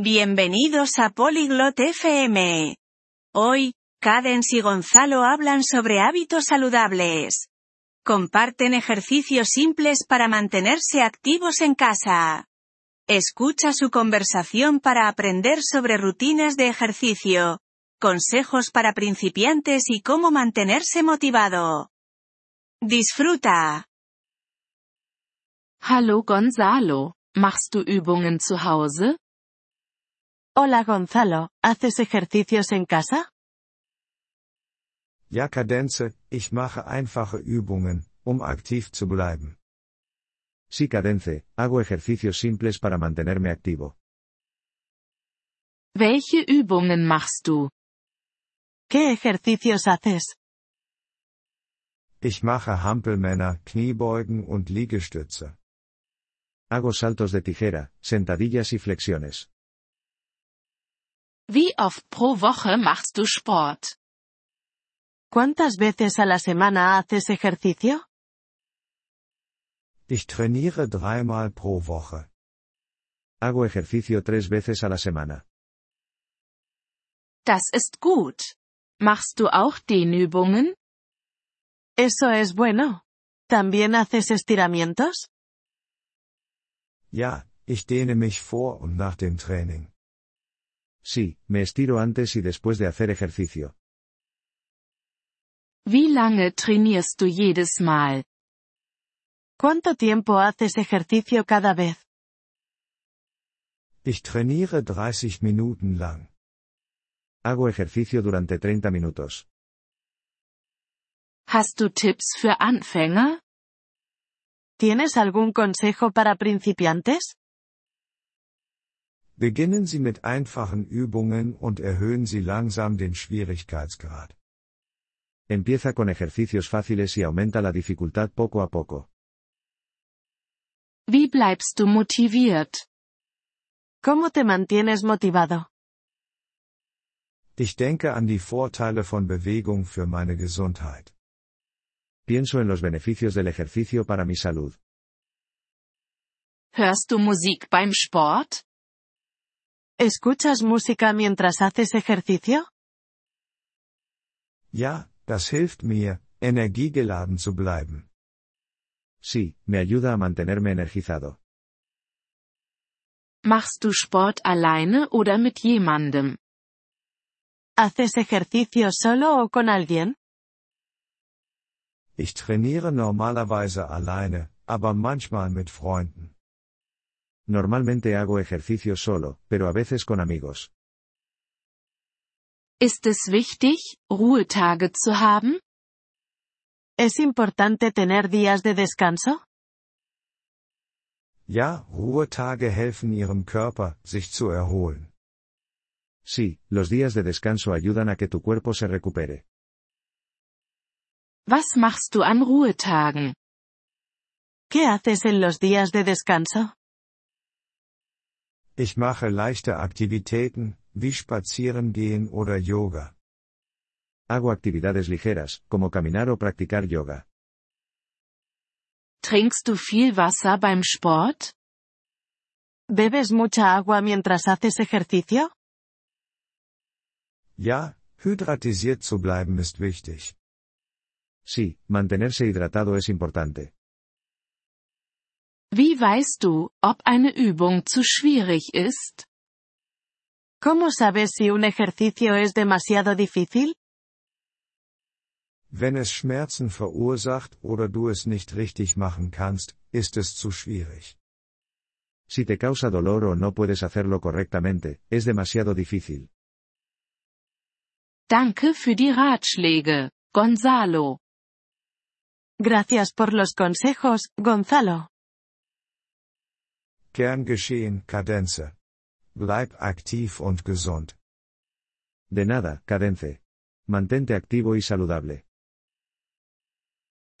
Bienvenidos a Polyglot FM. Hoy, Cadence y Gonzalo hablan sobre hábitos saludables. Comparten ejercicios simples para mantenerse activos en casa. Escucha su conversación para aprender sobre rutinas de ejercicio, consejos para principiantes y cómo mantenerse motivado. Disfruta. Hallo Gonzalo, machst du Übungen zu Hause? Hola Gonzalo, ¿haces ejercicios en casa? Ja Kadence, ich mache einfache Übungen, um aktiv zu bleiben. Sí Cadence, hago ejercicios simples para mantenerme activo. Welche Übungen machst du? ¿Qué ejercicios haces? Ich mache Hampelmänner, Kniebeugen und Liegestütze. Hago saltos de tijera, sentadillas y flexiones. Wie oft pro Woche machst du Sport? ¿Cuántas veces a la semana haces ejercicio? Ich trainiere dreimal pro Woche. Hago ejercicio tres veces a la semana. Das ist gut. Machst du auch Dehnübungen? Eso es bueno. ¿También haces estiramientos? Ja, ich dehne mich vor und nach dem Training. Sí, me estiro antes y después de hacer ejercicio. Wie lange trainierst du jedes Mal? ¿Cuánto tiempo haces ejercicio cada vez? Ich trainiere 30 Minuten lang. Hago ejercicio durante 30 minutos. Hast du Tipps für Anfänger? ¿Tienes algún consejo para principiantes? Beginnen Sie mit einfachen Übungen und erhöhen Sie langsam den Schwierigkeitsgrad. Empieza con ejercicios fáciles y aumenta la dificultad poco a poco. Wie bleibst du motiviert? ¿Cómo te mantienes motivado? Ich denke an die Vorteile von Bewegung für meine Gesundheit. Pienso en los beneficios del ejercicio para mi salud. Hörst du Musik beim Sport? ¿Escuchas música mientras haces ejercicio? Ja, das hilft mir, energiegeladen zu bleiben. Sí, me ayuda a mantenerme energizado. Machst du Sport alleine oder mit jemandem? ¿Haces ejercicio solo o con alguien? Ich trainiere normalerweise alleine, aber manchmal mit Freunden. Normalmente hago ejercicio solo, pero a veces con amigos. Ist es wichtig, Ruhetage zu haben? ¿Es importante tener días de descanso? Ja, Ruhetage helfen Ihrem Körper, sich zu erholen. Sí, los días de descanso ayudan a que tu cuerpo se recupere. Was machst du an Ruhetagen? ¿Qué haces en los días de descanso? Ich mache leichte Aktivitäten, wie Spazierengehen oder Yoga. Hago actividades ligeras, como caminar o practicar yoga. Trinkst du viel Wasser beim Sport? ¿Bebes mucha agua mientras haces ejercicio? Ja, hydratisiert zu bleiben ist wichtig. Sí, mantenerse hidratado es importante. Wie weißt du, ob eine Übung zu schwierig ist? ¿Cómo sabes si un ejercicio es demasiado difícil? Wenn es Schmerzen verursacht oder du es nicht richtig machen kannst, ist es zu schwierig. Si te causa dolor o no puedes hacerlo correctamente, es demasiado difícil. Danke für die Ratschläge, Gonzalo. Gracias por los consejos, Gonzalo. Gern geschehen, Kadenze. Bleib aktiv und gesund. De nada, Cadence. Mantente activo y saludable.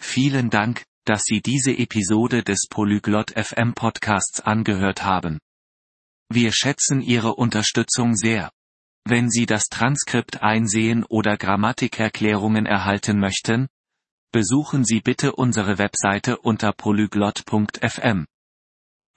Vielen Dank, dass Sie diese Episode des Polyglot FM Podcasts angehört haben. Wir schätzen Ihre Unterstützung sehr. Wenn Sie das Transkript einsehen oder Grammatikerklärungen erhalten möchten, besuchen Sie bitte unsere Webseite unter polyglot.fm.